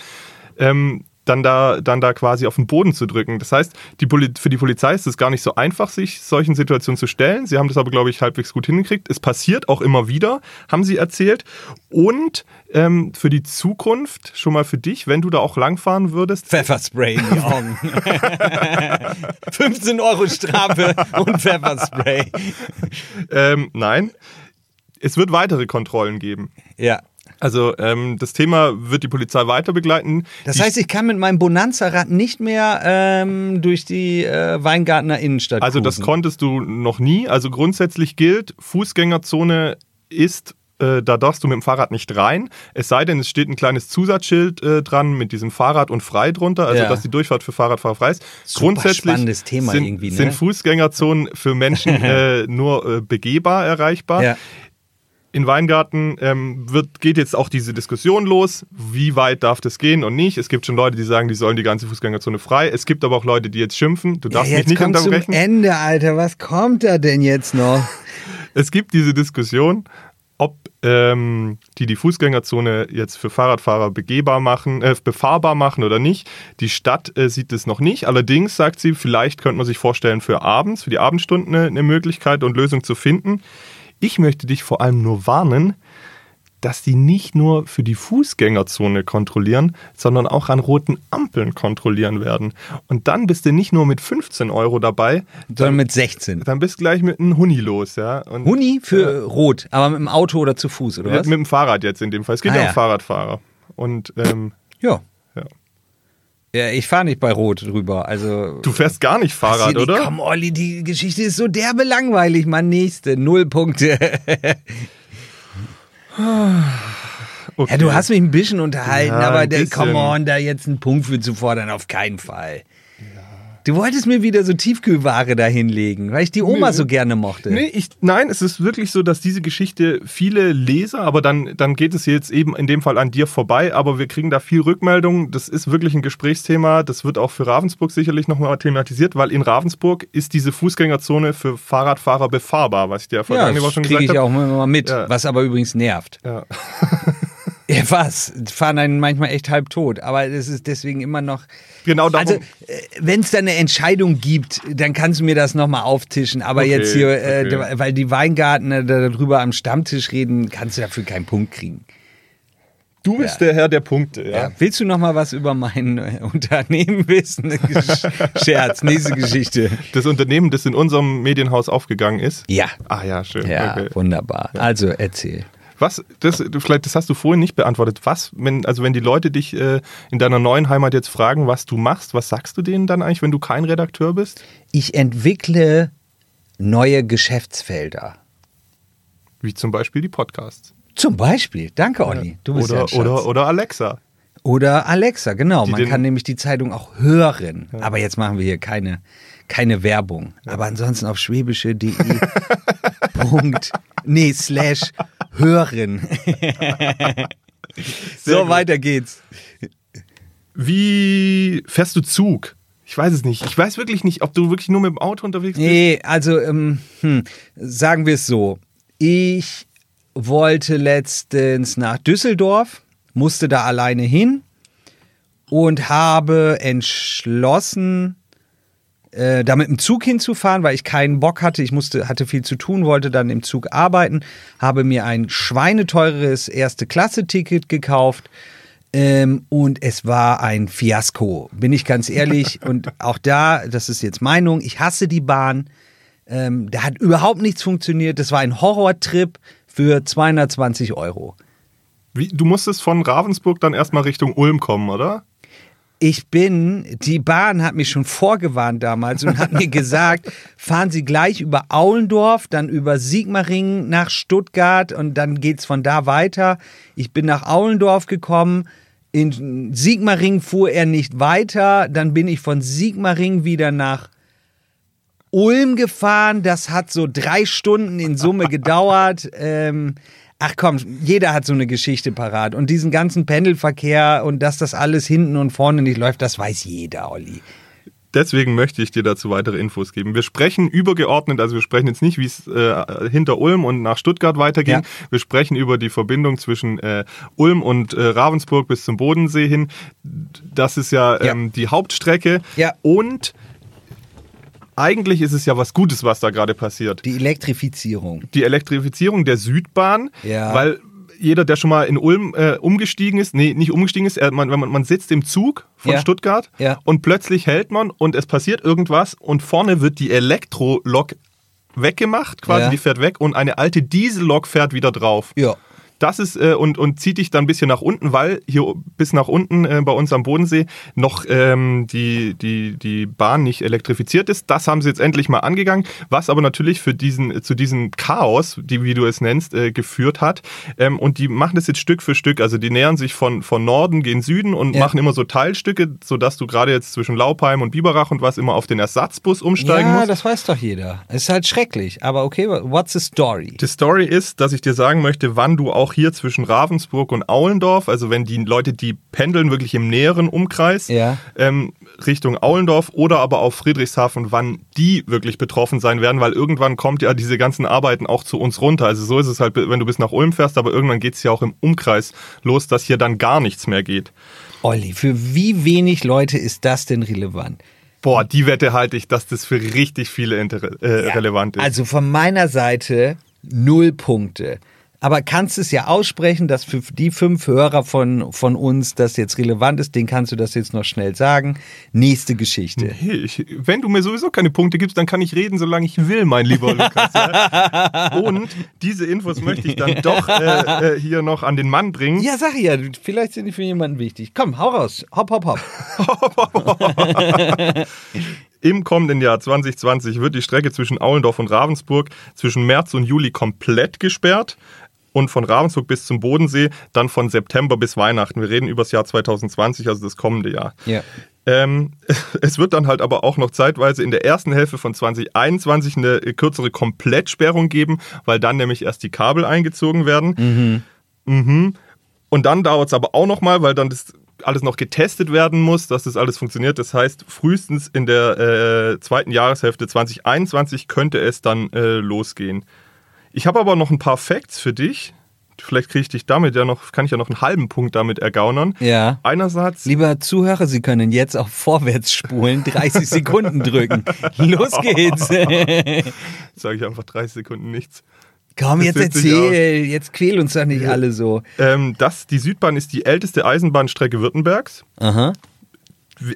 ähm, dann da, dann da quasi auf den Boden zu drücken. Das heißt, die Poli für die Polizei ist es gar nicht so einfach, sich solchen Situationen zu stellen. Sie haben das aber, glaube ich, halbwegs gut hingekriegt. Es passiert auch immer wieder, haben sie erzählt. Und ähm, für die Zukunft, schon mal für dich, wenn du da auch langfahren würdest, Pfefferspray in die Augen. <laughs> 15 Euro Strafe und Pfefferspray. ähm, nein, es wird weitere Kontrollen geben. Ja. Also ähm, das Thema wird die Polizei weiter begleiten. Das Die- heißt, ich kann mit meinem Bonanza-Rad nicht mehr ähm, durch die äh, Weingartner Innenstadt also das konntest du noch nie. Also grundsätzlich gilt, Fußgängerzone ist, äh, da darfst du mit dem Fahrrad nicht rein. Es sei denn, es steht ein kleines Zusatzschild äh, dran mit diesem Fahrrad und frei drunter, also Ja. dass die Durchfahrt für Fahrradfahrer frei ist. Super spannendes Thema sind, irgendwie, ne? sind Fußgängerzonen für Menschen <laughs> äh, nur äh, begehbar erreichbar. Ja. In Weingarten ähm, wird, geht jetzt auch diese Diskussion los, wie weit darf das gehen und nicht. Es gibt schon Leute, die sagen, die sollen die ganze Fußgängerzone frei. Es gibt aber auch Leute, die jetzt schimpfen. Du Ja, darfst mich jetzt nicht kommt zum unterbrechen. Ende, Alter. Was kommt da denn jetzt noch? Es gibt diese Diskussion, ob ähm, die die Fußgängerzone jetzt für Fahrradfahrer begehbar machen, äh, befahrbar machen oder nicht. Die Stadt äh, sieht es noch nicht. Allerdings sagt sie, vielleicht könnte man sich vorstellen, für abends, für die Abendstunden eine, eine Möglichkeit und Lösung zu finden. Ich möchte dich vor allem nur warnen, dass die nicht nur für die Fußgängerzone kontrollieren, sondern auch an roten Ampeln kontrollieren werden. Und dann bist du nicht nur mit 15 Euro dabei, Sondern mit 16. dann bist du gleich mit einem Huni los, ja. Und Huni für rot, aber mit dem Auto oder zu Fuß, oder mit, was? mit dem Fahrrad jetzt in dem Fall. Es geht Ah, ja ja. um Fahrradfahrer. Und ähm, ja. Ja. Ich fahre nicht bei Rot rüber. Also. du fährst gar nicht Fahrrad, oder? Komm, Olli, die Geschichte ist so derbe langweilig. Mann, nächste. Null Punkte. Okay. <laughs> Ja, du hast mich ein bisschen unterhalten, Ja, aber ein bisschen. come on, da jetzt einen Punkt für zu fordern, auf keinen Fall. Du wolltest mir wieder so Tiefkühlware da hinlegen, weil ich die Oma Nee. so gerne mochte. Nee, ich, nein, es ist wirklich so, dass diese Geschichte viele Leser, aber dann, dann geht es jetzt eben in dem Fall an dir vorbei, aber wir kriegen da viel Rückmeldung. Das ist wirklich ein Gesprächsthema. Das wird auch für Ravensburg sicherlich nochmal thematisiert, weil in Ravensburg ist diese Fußgängerzone für Fahrradfahrer befahrbar, was ich dir ja, vergangene Woche das schon kriege gesagt ich habe. auch immer mit, Ja. was aber übrigens nervt. Ja. <laughs> <laughs> Ja, was? Die fahren einen manchmal echt halb tot, aber es ist deswegen immer noch. Genau darum. Also, wenn es da eine Entscheidung gibt, dann kannst du mir das nochmal auftischen. Aber Okay, jetzt hier, äh, okay. weil die Weingartner darüber am Stammtisch reden, kannst du dafür keinen Punkt kriegen. du bist der Herr der Punkte, ja. Ja. Willst du noch mal was über mein äh, Unternehmen wissen? <laughs> Scherz, nächste Geschichte. Das Unternehmen, das in unserem Medienhaus aufgegangen ist. Ja. Ah ja, schön. Ja, Okay. wunderbar. Also erzähl. Was, das, vielleicht, das hast du vorhin nicht beantwortet. Was, wenn, also wenn die Leute dich äh, in deiner neuen Heimat jetzt fragen, was du machst, was sagst du denen dann eigentlich, wenn du kein Redakteur bist? Ich entwickle neue Geschäftsfelder. Wie zum Beispiel die Podcasts. Zum Beispiel, danke Olli, du bist ja Oder, ein Schatz. oder, oder Alexa. Oder Alexa, genau. Die Man kann nämlich die Zeitung auch hören. Aber jetzt machen wir hier keine, keine Werbung. Aber ansonsten auf schwäbische.de. <laughs> Punkt. Nee, slash hören. <laughs> so, gut. weiter geht's. Wie fährst du Zug? Ich weiß es nicht. Ich weiß wirklich nicht, ob du wirklich nur mit dem Auto unterwegs bist. Nee, also ähm, hm, sagen wir es so. Ich wollte letztens nach Düsseldorf, musste da alleine hin und habe entschlossen, äh, da mit dem Zug hinzufahren, weil ich keinen Bock hatte. Ich musste, hatte viel zu tun, wollte dann im Zug arbeiten, habe mir ein schweineteures Erste-Klasse-Ticket gekauft. Ähm, und es war ein Fiasko, bin ich ganz ehrlich. <laughs> und auch da, das ist jetzt Meinung, ich hasse die Bahn. Ähm, da hat überhaupt nichts funktioniert. Das war ein Horrortrip für 220 Euro. Wie, du musstest von Ravensburg dann erstmal Richtung Ulm kommen, oder? Ich bin, die Bahn hat mich schon vorgewarnt damals und hat mir <laughs> gesagt, fahren Sie gleich über Aulendorf, dann über Sigmaringen nach Stuttgart und dann geht's von da weiter. Ich bin nach Aulendorf gekommen. In Sigmaringen fuhr er nicht weiter. Dann bin ich von Sigmaringen wieder nach Ulm gefahren. Das hat so drei Stunden in Summe gedauert. <laughs> Ähm, ach komm, jeder hat so eine Geschichte parat. Und diesen ganzen Pendelverkehr und dass das alles hinten und vorne nicht läuft, das weiß jeder, Olli. Deswegen möchte ich dir dazu weitere Infos geben. Wir sprechen übergeordnet, also wir sprechen jetzt nicht, wie es äh, hinter Ulm und nach Stuttgart weiterging. Ja. Wir sprechen über die Verbindung zwischen äh, Ulm und äh, Ravensburg bis zum Bodensee hin. Das ist ja, Ja. Ähm, die Hauptstrecke. Ja. Und eigentlich ist es ja was Gutes, was da gerade passiert. Die Elektrifizierung. die Elektrifizierung der Südbahn, Ja. weil jeder, der schon mal in Ulm äh, umgestiegen ist, nee, nicht umgestiegen ist, man, man, man sitzt im Zug von Ja. Stuttgart Ja. und plötzlich hält man und es passiert irgendwas und vorne wird die Elektrolok weggemacht, quasi, die fährt weg und eine alte Diesellok fährt wieder drauf. Ja. Das ist äh, und, und zieht dich dann ein bisschen nach unten, weil hier bis nach unten äh, bei uns am Bodensee noch ähm, die, die, die Bahn nicht elektrifiziert ist. Das haben sie jetzt endlich mal angegangen, was aber natürlich für diesen, zu diesem Chaos, die, wie du es nennst, äh, geführt hat. Ähm, und die machen das jetzt Stück für Stück. Also die nähern sich von, von Norden gen Süden und Ja. machen immer so Teilstücke, sodass du gerade jetzt zwischen Laupheim und Biberach und was immer auf den Ersatzbus umsteigen Ja, musst. das weiß doch jeder. Es ist halt schrecklich. Aber okay, what's the story? Die Story ist, dass ich dir sagen möchte, wann du auch hier zwischen Ravensburg und Aulendorf, also wenn die Leute, die pendeln wirklich im näheren Umkreis, Ja. ähm, Richtung Aulendorf oder aber auf Friedrichshafen, wann die wirklich betroffen sein werden, weil irgendwann kommt ja diese ganzen Arbeiten auch zu uns runter. Also so ist es halt, wenn du bis nach Ulm fährst, aber irgendwann geht es ja auch im Umkreis los, dass hier dann gar nichts mehr geht. Olli, für wie wenig Leute ist das denn relevant? Boah, die Wette halte ich, dass das für richtig viele inter äh, Ja, relevant ist. Also von meiner Seite null Punkte. Aber kannst es ja aussprechen, dass für die fünf Hörer von, von uns das jetzt relevant ist, den kannst du das jetzt noch schnell sagen. Nächste Geschichte. Hey, ich, wenn du mir sowieso keine Punkte gibst, dann kann ich reden, solange ich will, mein lieber Lukas. Ja? <laughs> Und diese Infos möchte ich dann doch äh, äh, hier noch an den Mann bringen. Ja, sag ich ja, vielleicht sind die für jemanden wichtig. Komm, hau raus. Hopp, hopp, hopp. <laughs> Im kommenden Jahr 2020 wird die Strecke zwischen Aulendorf und Ravensburg zwischen März und Juli komplett gesperrt. Und von Ravensburg bis zum Bodensee dann von September bis Weihnachten. Wir reden über das Jahr 2020, also das kommende Jahr. Ja. Ähm, <laughs> es wird dann halt aber auch noch zeitweise in der ersten Hälfte von 2021 eine kürzere Komplettsperrung geben, weil dann nämlich erst die Kabel eingezogen werden. Mhm. Und dann dauert es aber auch noch mal, weil dann das alles noch getestet werden muss, dass das alles funktioniert. Das heißt, frühestens in der äh, zweiten Jahreshälfte 2021 könnte es dann äh, losgehen. Ich habe aber noch ein paar Facts für dich. Vielleicht kriege ich dich damit ja noch, kann ich ja noch einen halben Punkt damit ergaunern. Ja. Einerseits Lieber Zuhörer, Sie können jetzt auf Vorwärts spulen, 30 <laughs> Sekunden drücken. Los geht's. <laughs> sage ich einfach 30 Sekunden nichts. Komm, Das jetzt erzähl, jetzt quäl uns doch nicht alle so. Ähm, das, die Südbahn ist die älteste Eisenbahnstrecke Württembergs. Aha.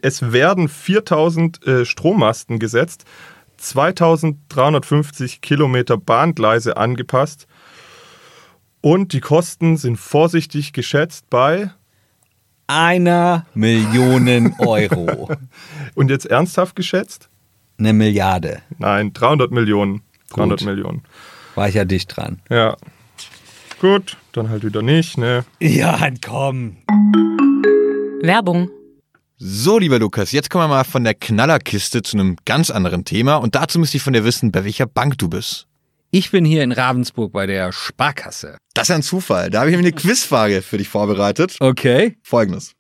Es werden 4000 äh, Strommasten gesetzt, 2350 Kilometer Bahngleise angepasst Und die Kosten sind vorsichtig geschätzt bei. Einer Million Euro. <laughs> Und jetzt ernsthaft geschätzt? Eine Milliarde. Nein, 300 Millionen. 300 Gut. Millionen. War ich ja dicht dran. Ja. Gut, dann halt wieder nicht, ne? Ja, komm. Werbung. So, lieber Lukas, jetzt kommen wir mal von der Knallerkiste zu einem ganz anderen Thema und dazu müsste ich von dir wissen, bei welcher Bank du bist. Ich bin hier in Ravensburg bei der Sparkasse. Das ist ein Zufall. Da habe ich mir eine Quizfrage für dich vorbereitet. Okay. Folgendes.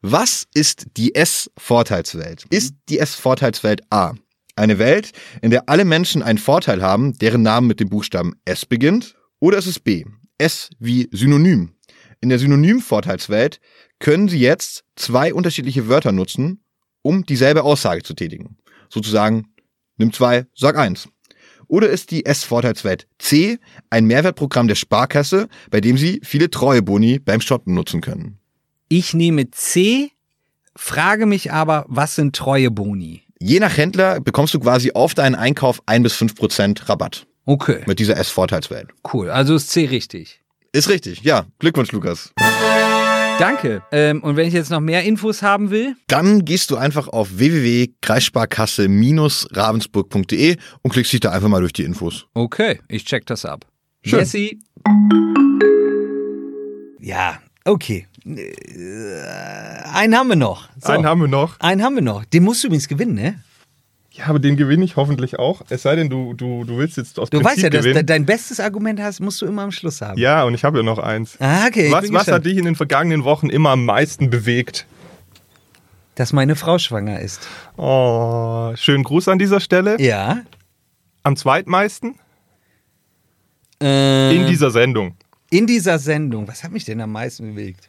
Was ist die S-Vorteilswelt? Ist die S-Vorteilswelt A eine Welt, in der alle Menschen einen Vorteil haben, deren Name mit dem Buchstaben S beginnt? Oder ist es B? S wie Synonym. In der Synonym-Vorteilswelt können Sie jetzt zwei unterschiedliche Wörter nutzen, um dieselbe Aussage zu tätigen. Sozusagen, nimm zwei, sag eins. Oder ist die S-Vorteilswelt C ein Mehrwertprogramm der Sparkasse, bei dem Sie viele Treueboni beim Shoppen nutzen können? Ich nehme C, frage mich aber, was sind treue Boni? Je nach Händler bekommst du quasi auf deinen Einkauf ein bis fünf Prozent Rabatt Okay, mit dieser S-Vorteilswelt. cool. Also ist C richtig. Ist richtig, ja. Glückwunsch, Lukas. Danke. Ähm, und wenn ich jetzt noch mehr Infos haben will? Dann gehst du einfach auf www.kreissparkasse-ravensburg.de und klickst dich da einfach mal durch die Infos. Okay, ich check das ab. Schön. Jessie. Ja, okay. Äh, Einen haben wir noch. So. Einen haben wir noch. Einen haben wir noch. Den musst du übrigens gewinnen, ne? Ja, aber den gewinne ich hoffentlich auch. Es sei denn, du, du, du willst jetzt aus Du Prinzip weißt ja, dass de gewinnen. dein bestes Argument hast, musst du immer am Schluss haben. Ja, und ich habe ja noch eins. Ah, okay. ich was bin was gespannt. hat dich in den vergangenen Wochen immer am meisten bewegt? Dass meine Frau schwanger ist. Oh, schönen Gruß an dieser Stelle. Ja. Am zweitmeisten Äh, in dieser Sendung. in dieser Sendung. Was hat mich denn am meisten bewegt?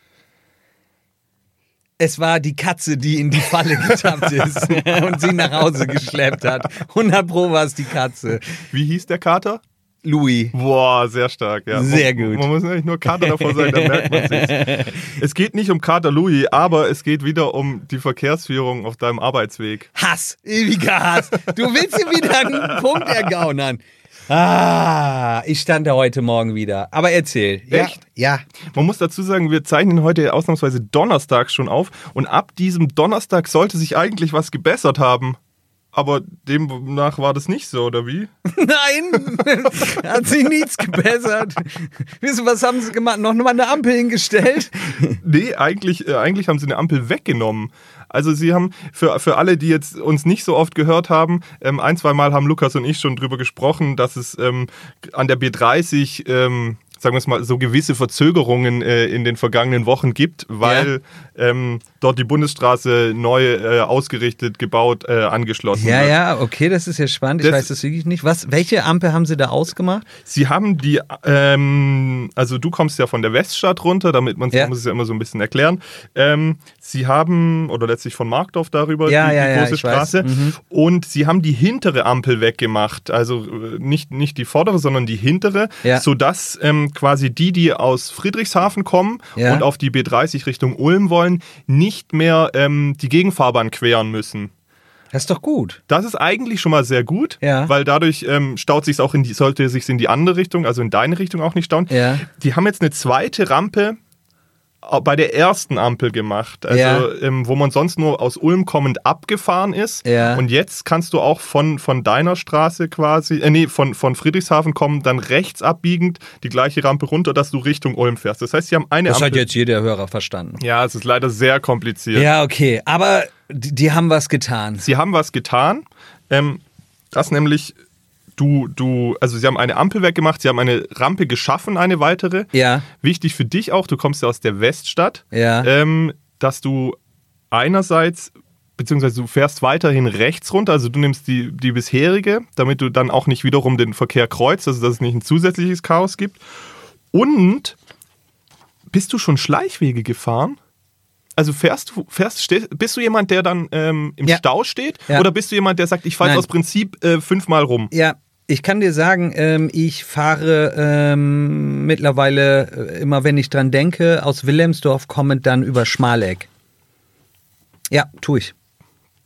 Es war die Katze, die in die Falle getappt ist <laughs> und sie nach Hause geschleppt hat. 100 Pro war es die Katze. Wie hieß der Kater? Louis. Boah, sehr stark, ja. Sehr man, gut. Man muss eigentlich nur Kater davor sagen, dann merkt man sich. <laughs> Es geht nicht um Kater Louis, aber es geht wieder um die Verkehrsführung auf deinem Arbeitsweg. Hass, ewiger Hass. Du willst hier wieder einen Punkt ergaunern. Ah, ich stand da heute Morgen wieder. Aber erzähl. Echt? Ja. Man muss dazu sagen, wir zeichnen heute ausnahmsweise donnerstags schon auf und ab diesem Donnerstag sollte sich eigentlich was gebessert haben. Aber demnach war das nicht so, oder wie? <laughs> Nein, <laughs> hat sich nichts gebessert. Wisst ihr, was haben sie gemacht? Noch mal eine Ampel hingestellt? Nee, eigentlich, äh, eigentlich haben sie eine Ampel weggenommen. Also sie haben, für, für alle, die jetzt uns nicht so oft gehört haben, ähm, ein, zwei Mal haben Lukas und ich schon drüber gesprochen, dass es ähm, an der B30, ähm, sagen wir es mal, so gewisse Verzögerungen äh, in den vergangenen Wochen gibt, weil ähm, dort die Bundesstraße neu äh, ausgerichtet, gebaut, äh, angeschlossen Ja, wird. ja, okay, das ist ja spannend. Ich Das- weiß das wirklich nicht. Was, welche Ampel haben sie da ausgemacht? Sie haben die, ähm, also du kommst ja von der Weststadt runter, damit man Ja. muss es ja immer so ein bisschen erklären. Ähm, sie haben, oder letztlich von Markdorf darüber, Ja, die, ja, die ja, große ich. Straße. Mhm. Und sie haben die hintere Ampel weggemacht. Also äh, nicht, nicht die vordere, sondern die hintere, Ja. sodass ähm, quasi die, die aus Friedrichshafen kommen Ja. und auf die B30 Richtung Ulm wollen, nicht mehr ähm, die Gegenfahrbahn queren müssen. Das ist doch gut. Das ist eigentlich schon mal sehr gut, Ja. weil dadurch ähm, staut sich auch in die, sollte sich in die andere Richtung, also in deine Richtung auch nicht stauen. Ja. Die haben jetzt eine zweite Rampe bei der ersten Ampel gemacht, also Ja. ähm, wo man sonst nur aus Ulm kommend abgefahren ist. Ja. Und jetzt kannst du auch von, von deiner Straße quasi, äh, nee, von, von Friedrichshafen kommen, dann rechts abbiegend die gleiche Rampe runter, dass du Richtung Ulm fährst. Das heißt, sie haben eine Das hat Ampel. jetzt jeder Hörer verstanden. ja, es ist leider sehr kompliziert. Ja, okay. Aber die, die haben was getan. Sie haben was getan, ähm, das nämlich du, du, also sie haben eine Ampel weggemacht, sie haben eine Rampe geschaffen, eine weitere. Ja. Wichtig für dich auch, du kommst ja aus der Weststadt, Ja. ähm, dass du einerseits, beziehungsweise du fährst weiterhin rechts runter, also du nimmst die, die bisherige, damit du dann auch nicht wiederum den Verkehr kreuzt, also dass es nicht ein zusätzliches Chaos gibt. Und bist du schon Schleichwege gefahren? Also fährst du, fährst, bist du jemand, der dann ähm, im Ja. Stau steht? Ja. Oder bist du jemand, der sagt, ich fahre aus Prinzip äh, fünfmal rum? Ja, ich kann dir sagen, ähm, ich fahre ähm, mittlerweile, äh, immer wenn ich dran denke, aus Wilhelmsdorf kommend dann über Schmaleck. Ja, tue ich.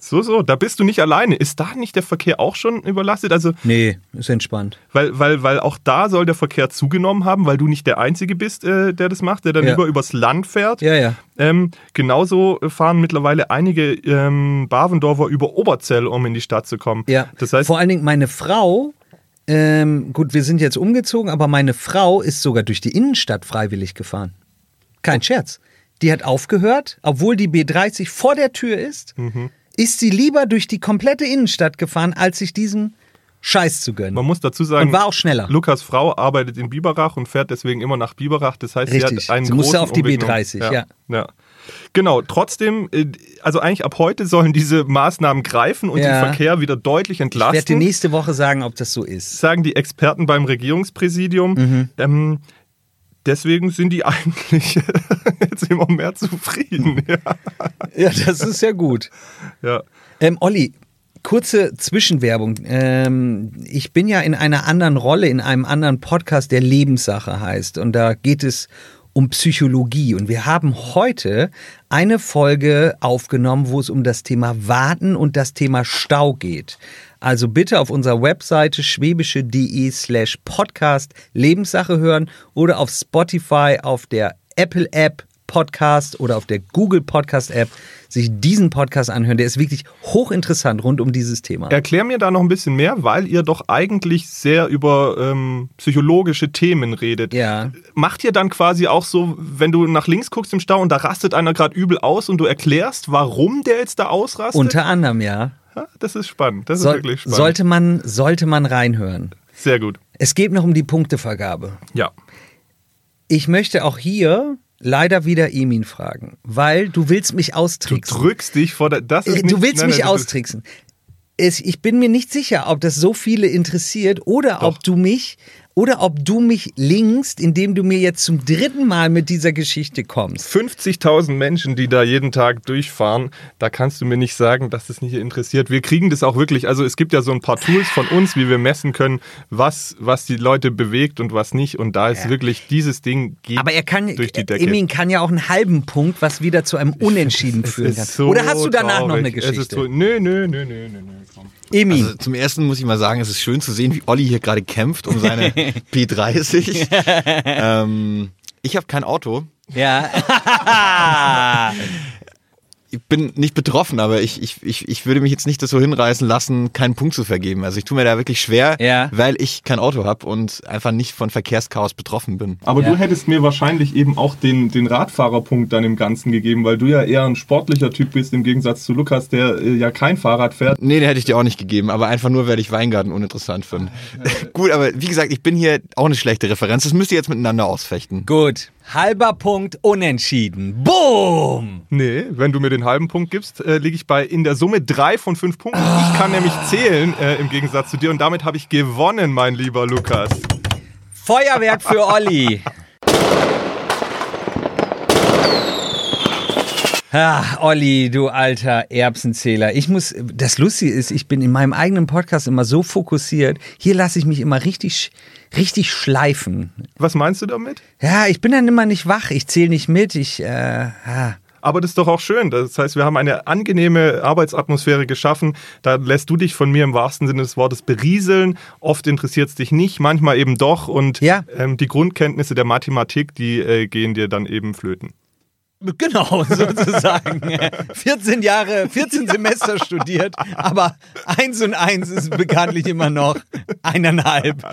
So, so, da bist du nicht alleine. Ist da nicht der Verkehr auch schon überlastet? Also, Nee, ist entspannt. weil, weil, weil auch da soll der Verkehr zugenommen haben, weil du nicht der Einzige bist, äh, der das macht, der dann Ja. lieber übers Land fährt. Ja, ja. Ähm, genauso fahren mittlerweile einige ähm, Bavendorfer über Oberzell, um in die Stadt zu kommen. Ja, Das heißt, vor allen Dingen meine Frau, ähm, gut, wir sind jetzt umgezogen, aber meine Frau ist sogar durch die Innenstadt freiwillig gefahren. Kein Scherz. Die hat aufgehört, obwohl die B30 vor der Tür ist, Mhm. ist sie lieber durch die komplette Innenstadt gefahren, als sich diesen Scheiß zu gönnen. man muss dazu sagen, Und war auch schneller. Lukas Frau arbeitet in Biberach und fährt deswegen immer nach Biberach. Das heißt, Richtig. sie hat einen Sie musste großen auf die Umweg genommen. B30, ja. ja. Genau, trotzdem, äh, also eigentlich ab heute sollen diese Maßnahmen greifen und Ja. den Verkehr wieder deutlich ich werde dir entlasten. nächste Woche sagen, ob das so ist. sagen die Experten beim Regierungspräsidium. Mhm. Ähm, deswegen sind die <laughs> eigentlich jetzt immer mehr zufrieden. Ja. Ja, das ist ja gut. ja. Ähm, Olli, kurze Zwischenwerbung. Ähm, ich bin ja in einer anderen Rolle, in einem anderen Podcast, der Lebenssache heißt. Und da geht es um Psychologie. Und wir haben heute eine Folge aufgenommen, wo es um das Thema Warten und das Thema Stau geht. Also bitte auf unserer Webseite schwäbische.de slash podcast Lebenssache hören oder auf Spotify, auf der Apple App Podcast oder auf der Google Podcast App sich diesen Podcast anhören. Der ist wirklich hochinteressant rund um dieses Thema. Erklär mir da noch ein bisschen mehr, weil ihr doch eigentlich sehr über ähm, psychologische Themen redet. Ja. Macht ihr dann quasi auch so, wenn du nach links guckst im Stau und da rastet einer gerade übel aus und du erklärst, warum der jetzt da ausrastet? Unter anderem, ja. Ja, das ist spannend. Das ist Soll, wirklich spannend. sollte, man, sollte man reinhören. Sehr gut. Es geht noch um die Punktevergabe. Ja. Ich möchte auch hier leider wieder Emin fragen, weil du willst mich Du austricksen. drückst dich vor der. Das ist nicht, du willst nein, mich nein, austricksen. Es, ich bin mir nicht sicher, ob das so viele interessiert oder Doch. ob du mich oder ob du mich linkst, indem du mir jetzt zum dritten Mal mit dieser Geschichte kommst. 50.000 Menschen, die da jeden Tag durchfahren, da kannst du mir nicht sagen, dass das nicht interessiert. Wir kriegen das auch wirklich, also es gibt ja so ein paar Tools von uns, wie wir messen können, was, was die Leute bewegt und was nicht. Und da ist wirklich dieses Ding geht Aber er kann, durch die Decke. Emin kann ja auch einen halben Punkt, was wieder zu einem <laughs> Unentschieden führen kann. so Oder hast du danach noch traurig. eine Es ist Geschichte? so, nö, nö, nö, nö, nö, nö. Komm. Emin, Also zum ersten muss ich mal sagen, es ist schön zu sehen, wie Olli hier gerade kämpft um seine <laughs> P30. <laughs> ähm, ich habe kein Auto. ja. <laughs> Ich bin nicht betroffen, aber ich, ich, ich, ich würde mich jetzt nicht dazu hinreißen lassen, keinen Punkt zu vergeben. Also ich tue mir da wirklich schwer, Ja. weil ich kein Auto habe und einfach nicht von Verkehrschaos betroffen bin. Aber Ja. du hättest mir wahrscheinlich eben auch den, den Radfahrerpunkt dann im Ganzen gegeben, weil du ja eher ein sportlicher Typ bist, im Gegensatz zu Lukas, der äh, ja kein Fahrrad fährt. Nee, den hätte ich dir auch nicht gegeben, aber einfach nur, weil ich Weingarten uninteressant finde. <laughs> Gut, aber wie gesagt, ich bin hier auch eine schlechte Referenz. Das müsst ihr jetzt miteinander ausfechten. Gut. Halber Punkt unentschieden. Boom! Nee, wenn du mir den halben Punkt gibst, äh, liege ich bei in der Summe drei von fünf Punkten. Ich kann nämlich zählen äh, im Gegensatz zu dir und damit habe ich gewonnen, mein lieber Lukas. Feuerwerk für Olli. Ah, Olli, du alter Erbsenzähler. Ich muss, das Lustige ist, ich bin in meinem eigenen Podcast immer so fokussiert. Hier lasse ich mich immer richtig, richtig schleifen. Was meinst du damit? Ja, ich bin dann immer nicht wach. Ich zähle nicht mit. Ich, äh, ah. Aber das ist doch auch schön. Das heißt, wir haben eine angenehme Arbeitsatmosphäre geschaffen. Da lässt du dich von mir im wahrsten Sinne des Wortes berieseln. Oft interessiert es dich nicht, manchmal eben doch. Und Ja. ähm, die Grundkenntnisse der Mathematik, die äh, gehen dir dann eben flöten. Genau, <laughs> sozusagen. 14 Jahre, 14 Semester studiert, aber eins und eins ist bekanntlich immer noch eineinhalb.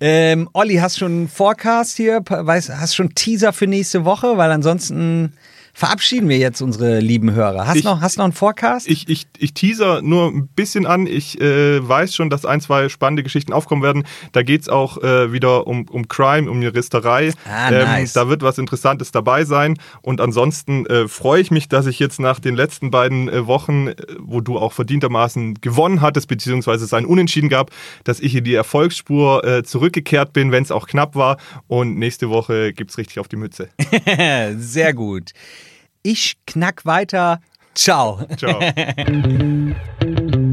Ähm, Olli, hast schon einen Forecast hier? Weiß, hast schon Teaser für nächste Woche? Weil ansonsten verabschieden wir jetzt unsere lieben Hörer. Hast Ich- noch, hast noch einen Forecast? Ich, ich, ich teaser nur ein bisschen an. Ich äh, weiß schon, dass ein, zwei spannende Geschichten aufkommen werden. Da geht es auch äh, wieder um, um Crime, um Juristerei. Ah, nice. Da wird was Interessantes dabei sein. Und ansonsten äh, freue ich mich, dass ich jetzt nach den letzten beiden äh, Wochen, äh, wo du auch verdientermaßen gewonnen hattest, beziehungsweise es ein Unentschieden gab, dass ich in die Erfolgsspur äh, zurückgekehrt bin, wenn es auch knapp war. Und nächste Woche gibt es richtig auf die Mütze. <laughs> Sehr gut. Ich knack weiter. Ciao. Ciao. <laughs>